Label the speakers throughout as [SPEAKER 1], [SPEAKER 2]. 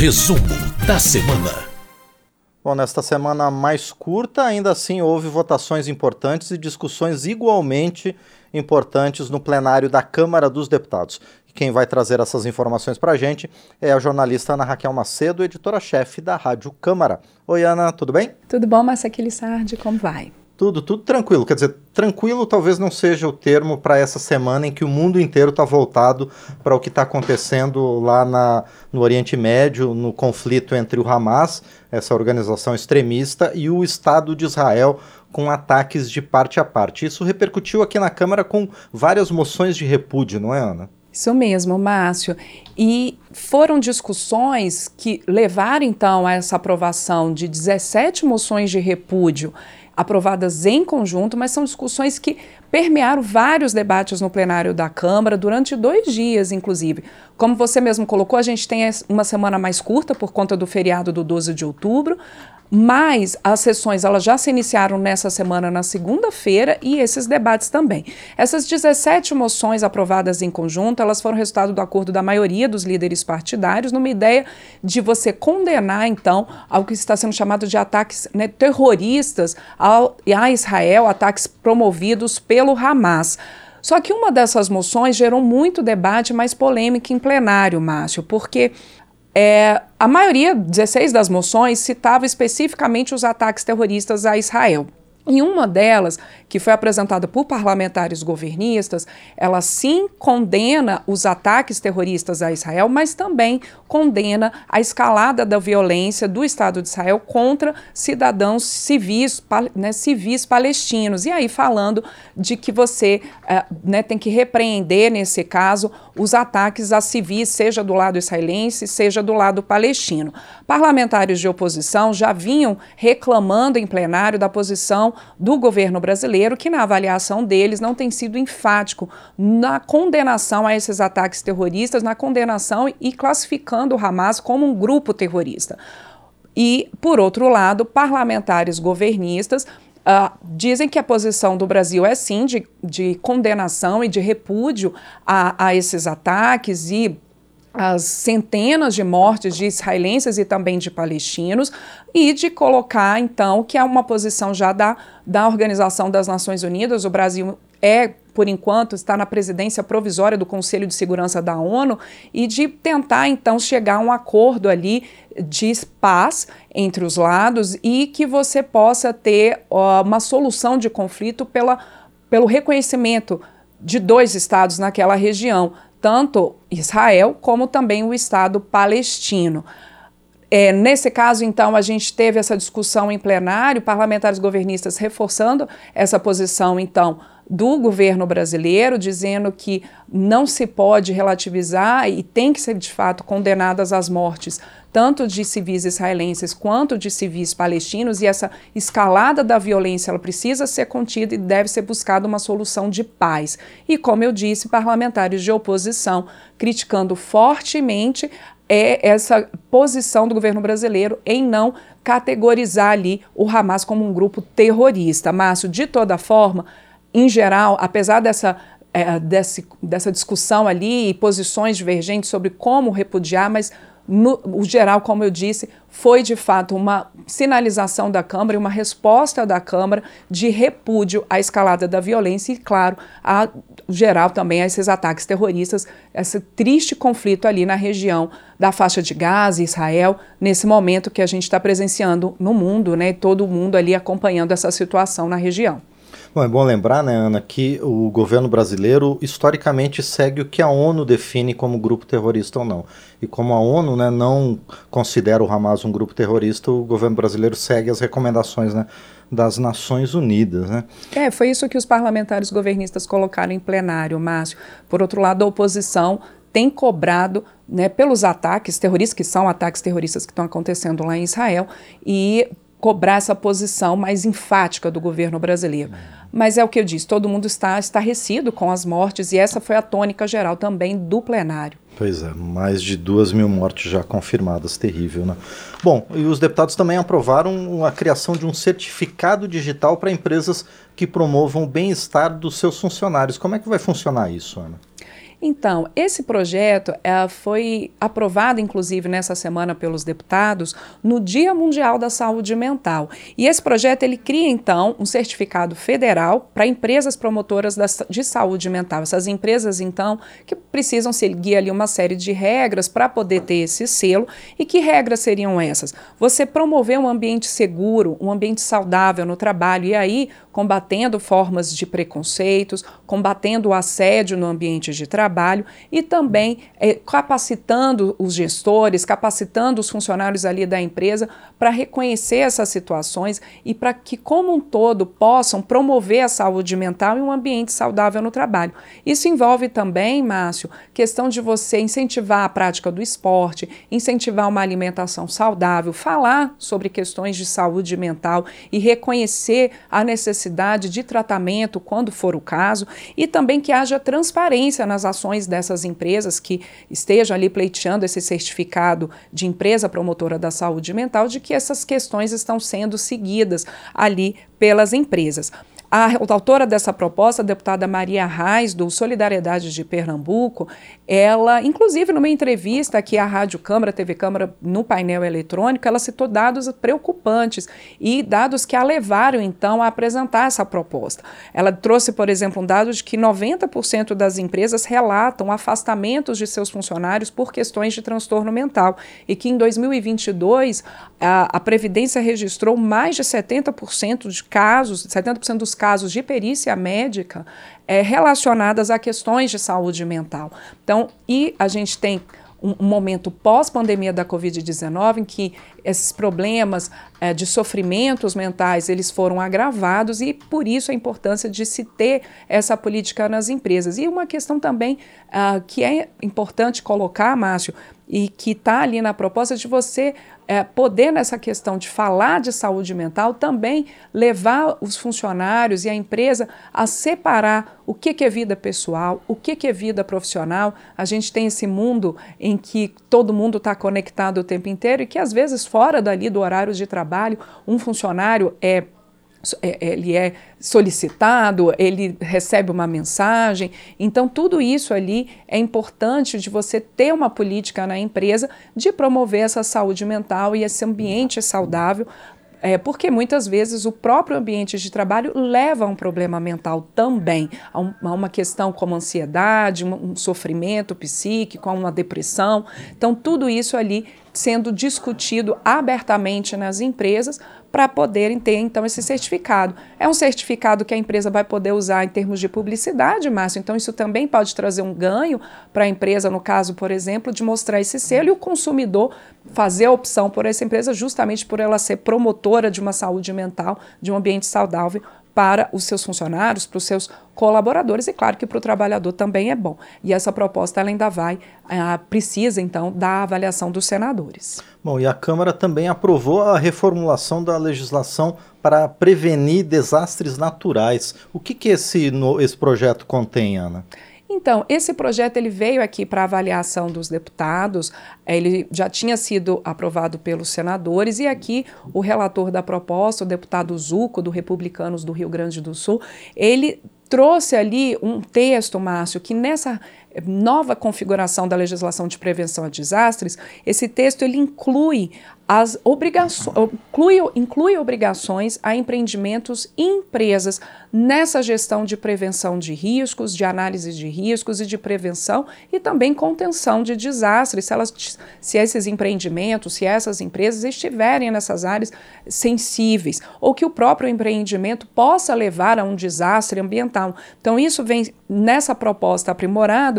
[SPEAKER 1] Resumo da semana.
[SPEAKER 2] Bom, nesta semana mais curta, ainda assim houve votações importantes e discussões igualmente importantes no plenário da Câmara dos Deputados. Quem vai trazer essas informações para a gente é a jornalista Ana Raquel Macedo, editora-chefe da Rádio Câmara. Oi, Ana, tudo bem?
[SPEAKER 3] Tudo bom, Márcia Aquilissardi, como vai?
[SPEAKER 2] Tudo, tudo tranquilo. Quer dizer, tranquilo talvez não seja o termo para essa semana em que o mundo inteiro está voltado para o que está acontecendo lá na, no Oriente Médio, no conflito entre o Hamas, essa organização extremista, e o Estado de Israel, com ataques de parte a parte. Isso repercutiu aqui na Câmara com várias moções de repúdio, não é, Ana?
[SPEAKER 3] Isso mesmo, Márcio. E foram discussões que levaram então a essa aprovação de 17 moções de repúdio aprovadas em conjunto, mas são discussões que permearam vários debates no plenário da Câmara durante dois dias, inclusive. Como você mesmo colocou, a gente tem uma semana mais curta por conta do feriado do 12 de outubro, mas as sessões elas já se iniciaram nessa semana, na segunda-feira, e esses debates também. Essas 17 moções aprovadas em conjunto, elas foram resultado do acordo da maioria dos líderes partidários, numa ideia de você condenar, então, ao que está sendo chamado de ataques né, terroristas ao, a Israel, ataques promovidos pelo Hamas. Só que uma dessas moções gerou muito debate, mais polêmica em plenário, Márcio, porque é, a maioria, 16 das moções, citava especificamente os ataques terroristas a Israel. Em uma delas, que foi apresentada por parlamentares governistas, ela sim condena os ataques terroristas a Israel, mas também condena a escalada da violência do Estado de Israel contra cidadãos civis, né, civis palestinos. E aí falando de que você uh, né, tem que repreender, nesse caso, os ataques a civis, seja do lado israelense, seja do lado palestino. Parlamentares de oposição já vinham reclamando em plenário da posição do governo brasileiro, que na avaliação deles não tem sido enfático na condenação a esses ataques terroristas, na condenação e classificando o Hamas como um grupo terrorista. E, por outro lado, parlamentares governistas Uh, dizem que a posição do Brasil é sim de, de condenação e de repúdio a, a esses ataques e as centenas de mortes de israelenses e também de palestinos, e de colocar, então, que é uma posição já da, da Organização das Nações Unidas, o Brasil é, por enquanto, está na presidência provisória do Conselho de Segurança da ONU, e de tentar, então, chegar a um acordo ali de paz entre os lados e que você possa ter uh, uma solução de conflito pela, pelo reconhecimento de dois estados naquela região, tanto Israel como também o Estado palestino. É, nesse caso, então, a gente teve essa discussão em plenário, parlamentares governistas reforçando essa posição, então, do governo brasileiro, dizendo que não se pode relativizar e tem que ser de fato condenadas as mortes tanto de civis israelenses quanto de civis palestinos e essa escalada da violência ela precisa ser contida e deve ser buscada uma solução de paz. E como eu disse, parlamentares de oposição criticando fortemente é essa posição do governo brasileiro em não categorizar ali o Hamas como um grupo terrorista. Márcio, de toda forma, em geral, apesar dessa, é, desse, dessa discussão ali e posições divergentes sobre como repudiar, mas no o geral, como eu disse, foi de fato uma sinalização da Câmara e uma resposta da Câmara de repúdio à escalada da violência e, claro, a geral também a esses ataques terroristas, esse triste conflito ali na região da faixa de Gaza, Israel, nesse momento que a gente está presenciando no mundo, né? Todo mundo ali acompanhando essa situação na região.
[SPEAKER 2] Bom, é bom lembrar, né, Ana, que o governo brasileiro historicamente segue o que a ONU define como grupo terrorista ou não. E como a ONU né, não considera o Hamas um grupo terrorista, o governo brasileiro segue as recomendações né, das Nações Unidas. Né?
[SPEAKER 3] É, foi isso que os parlamentares governistas colocaram em plenário, Márcio. Por outro lado, a oposição tem cobrado né, pelos ataques terroristas, que são ataques terroristas que estão acontecendo lá em Israel, e cobrar essa posição mais enfática do governo brasileiro. Mas é o que eu disse, todo mundo está estarrecido com as mortes e essa foi a tônica geral também do plenário.
[SPEAKER 2] Pois é, mais de duas mil mortes já confirmadas, terrível, né? Bom, e os deputados também aprovaram a criação de um certificado digital para empresas que promovam o bem-estar dos seus funcionários. Como é que vai funcionar isso, Ana?
[SPEAKER 3] Então, esse projeto é, foi aprovado, inclusive, nessa semana pelos deputados, no Dia Mundial da Saúde Mental. E esse projeto ele cria, então, um certificado federal para empresas promotoras da, de saúde mental. Essas empresas, então, que precisam seguir ali uma série de regras para poder ter esse selo. E que regras seriam essas? Você promover um ambiente seguro, um ambiente saudável no trabalho, e aí combatendo formas de preconceitos, combatendo o assédio no ambiente de trabalho e também é, capacitando os gestores, capacitando os funcionários ali da empresa para reconhecer essas situações e para que, como um todo, possam promover a saúde mental e um ambiente saudável no trabalho. Isso envolve também, Márcio, questão de você incentivar a prática do esporte, incentivar uma alimentação saudável, falar sobre questões de saúde mental e reconhecer a necessidade necessidade de tratamento, quando for o caso, e também que haja transparência nas ações dessas empresas que estejam ali pleiteando esse certificado de empresa promotora da saúde mental, de que essas questões estão sendo seguidas ali pelas empresas. A autora dessa proposta, a deputada Maria Reis, do Solidariedade de Pernambuco, ela, inclusive numa entrevista aqui à Rádio Câmara, TV Câmara, no painel eletrônico, ela citou dados preocupantes e dados que a levaram, então, a apresentar essa proposta. Ela trouxe, por exemplo, um dado de que 90% das empresas relatam afastamentos de seus funcionários por questões de transtorno mental e que em 2022 a, a Previdência registrou mais de 70% de casos, 70% dos casos de perícia médica é, relacionadas a questões de saúde mental. Então, e a gente tem um, momento pós-pandemia da Covid-19 em que esses problemas é, de sofrimentos mentais eles foram agravados e por isso a importância de se ter essa política nas empresas. E uma questão também uh, que é importante colocar, Márcio, e que está ali na proposta de você é, poder, nessa questão de falar de saúde mental, também levar os funcionários e a empresa a separar o que, que é vida pessoal, o que, que é vida profissional. A gente tem esse mundo em que todo mundo está conectado o tempo inteiro e que, às vezes, fora dali do horário de trabalho, um funcionário é ele é solicitado, ele recebe uma mensagem. Então, tudo isso ali é importante de você ter uma política na empresa de promover essa saúde mental e esse ambiente saudável é, porque muitas vezes o próprio ambiente de trabalho leva a um problema mental também, a, um, a uma questão como ansiedade, um, um, sofrimento psíquico, a uma depressão. Então, tudo isso ali sendo discutido abertamente nas empresas para poderem ter então esse certificado. É um certificado que a empresa vai poder usar em termos de publicidade, Márcio, então isso também pode trazer um ganho para a empresa, no caso, por exemplo, de mostrar esse selo e o consumidor fazer a opção por essa empresa justamente por ela ser promotora de uma saúde mental, de um ambiente saudável para os seus funcionários, para os seus colaboradores e claro que para o trabalhador também é bom. E essa proposta ela ainda vai, uh, precisa então da avaliação dos senadores.
[SPEAKER 2] Bom, e a Câmara também aprovou a reformulação da legislação para prevenir desastres naturais. O que, que esse, no, esse projeto contém, Ana?
[SPEAKER 3] Então, esse projeto ele veio aqui para avaliação dos deputados, ele já tinha sido aprovado pelos senadores e aqui o relator da proposta, o deputado Zuco, do Republicanos do Rio Grande do Sul, ele trouxe ali um texto, Márcio, que nessa nova configuração da legislação de prevenção a desastres, esse texto ele inclui as obrigações, inclui, inclui obrigações a empreendimentos e empresas nessa gestão de prevenção de riscos, de análise de riscos e de prevenção e também contenção de desastres, se, elas, se esses empreendimentos, se essas empresas estiverem nessas áreas sensíveis, ou que o próprio empreendimento possa levar a um desastre ambiental. Então, isso vem nessa proposta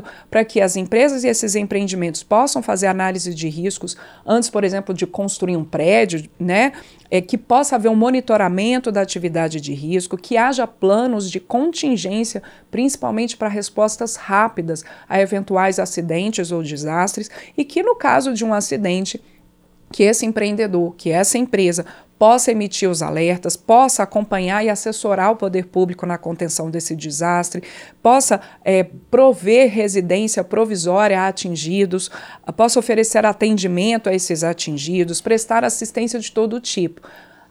[SPEAKER 3] aprimorado para que as empresas e esses empreendimentos possam fazer análise de riscos antes, por exemplo, de construir um prédio, né? É, que possa haver um monitoramento da atividade de risco, que haja planos de contingência, principalmente para respostas rápidas a eventuais acidentes ou desastres, e que no caso de um acidente, que esse empreendedor, que essa empresa possa emitir os alertas, possa acompanhar e assessorar o poder público na contenção desse desastre, possa é, prover residência provisória a atingidos, possa oferecer atendimento a esses atingidos, prestar assistência de todo tipo.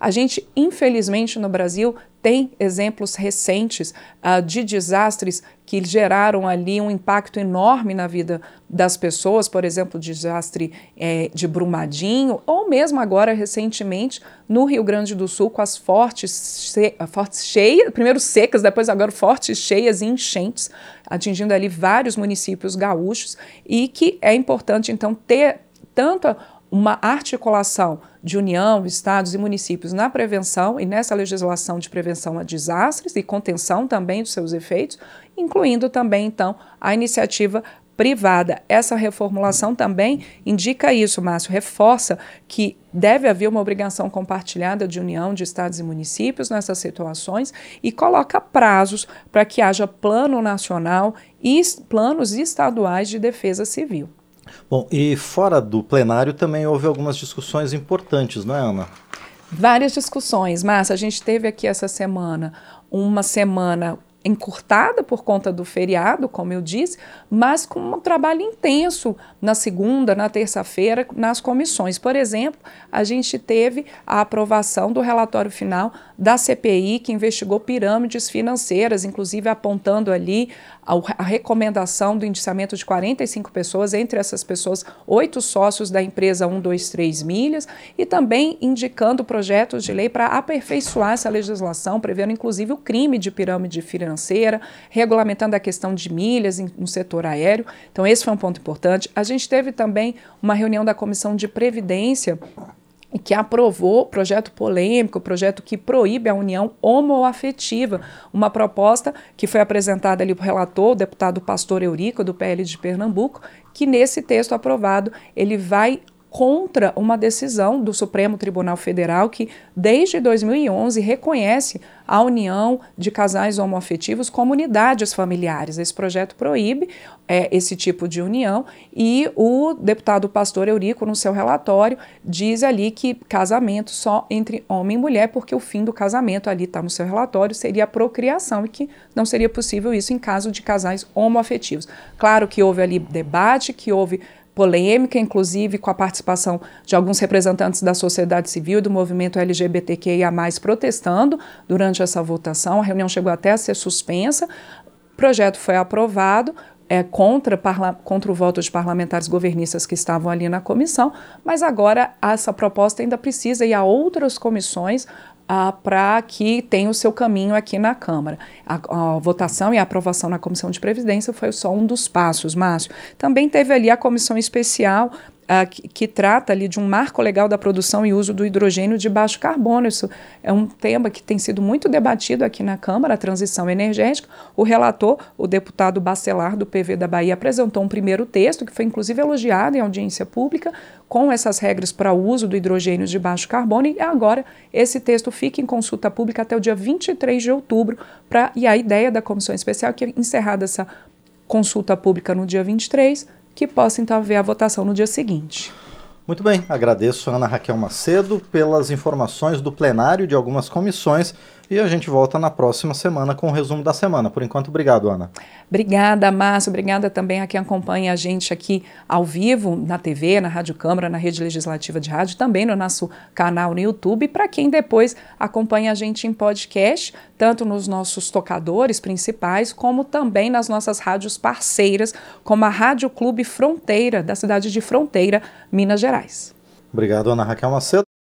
[SPEAKER 3] A gente, infelizmente, no Brasil, tem exemplos recentes uh, de desastres que geraram ali um impacto enorme na vida das pessoas, por exemplo, o desastre é, de Brumadinho, ou mesmo agora, recentemente, no Rio Grande do Sul, com as fortes, fortes cheias, primeiro secas, depois agora fortes cheias e enchentes, atingindo ali vários municípios gaúchos, e que é importante, então, ter tanto uma articulação de União, estados e municípios na prevenção e nessa legislação de prevenção a desastres e contenção também dos seus efeitos, incluindo também, então, a iniciativa privada. Essa reformulação também indica isso, Márcio, reforça que deve haver uma obrigação compartilhada de união de estados e municípios nessas situações e coloca prazos para que haja plano nacional e planos estaduais de defesa civil.
[SPEAKER 2] Bom, e fora do plenário também houve algumas discussões importantes, não é, Ana?
[SPEAKER 3] Várias discussões, Márcia. A gente teve aqui essa semana uma semana encurtada por conta do feriado, como eu disse, mas com um trabalho intenso na segunda, na terça-feira, nas comissões. Por exemplo, a gente teve a aprovação do relatório final da CPI, que investigou pirâmides financeiras, inclusive apontando ali a, recomendação do indiciamento de 45 pessoas, entre essas pessoas, oito sócios da empresa 123 Milhas, e também indicando projetos de lei para aperfeiçoar essa legislação, prevendo inclusive o crime de pirâmide financeira, regulamentando a questão de milhas no setor aéreo. Então, esse foi um ponto importante. A gente teve também uma reunião da Comissão de Previdência que aprovou projeto polêmico, projeto que proíbe a união homoafetiva, uma proposta que foi apresentada ali para o relator, o deputado Pastor Eurico, do PL de Pernambuco, que nesse texto aprovado ele vai contra uma decisão do Supremo Tribunal Federal que, desde 2011, reconhece a união de casais homoafetivos como unidades familiares. Esse projeto proíbe é, esse tipo de união e o deputado Pastor Eurico, no seu relatório, diz ali que casamento só entre homem e mulher, porque o fim do casamento, ali está no seu relatório, seria a procriação e que não seria possível isso em caso de casais homoafetivos. Claro que houve ali debate, que houve polêmica, inclusive com a participação de alguns representantes da sociedade civil e do movimento LGBTQIA, protestando durante essa votação. A reunião chegou até a ser suspensa. O projeto foi aprovado. É, contra, contra o voto de parlamentares governistas que estavam ali na comissão, mas agora essa proposta ainda precisa ir a outras comissões ah, para que tenha o seu caminho aqui na Câmara. A, a, votação e a aprovação na Comissão de Previdência foi só um dos passos, Márcio. Também teve ali a comissão especial que, que, trata ali de um marco legal da produção e uso do hidrogênio de baixo carbono. Isso é um tema que tem sido muito debatido aqui na Câmara, a transição energética. O relator, o deputado Bacelar, do PV da Bahia, apresentou um primeiro texto, que foi inclusive elogiado em audiência pública, com essas regras para o uso do hidrogênio de baixo carbono, e agora esse texto fica em consulta pública até o dia 23 de outubro, pra, e a ideia da comissão especial é que, encerrada essa consulta pública no dia 23, que possa então haver a votação no dia seguinte.
[SPEAKER 2] Muito bem, agradeço a Ana Raquel Macedo pelas informações do plenário de algumas comissões e a gente volta na próxima semana com o resumo da semana. Por enquanto, obrigado, Ana.
[SPEAKER 3] Obrigada, Márcio. Obrigada também a quem acompanha a gente aqui ao vivo, na TV, na Rádio Câmara, na Rede Legislativa de Rádio, também no nosso canal no YouTube, para quem depois acompanha a gente em podcast, tanto nos nossos tocadores principais, como também nas nossas rádios parceiras, como a Rádio Clube Fronteira, da cidade de Fronteira, Minas Gerais.
[SPEAKER 2] Obrigado, Ana Raquel Macedo.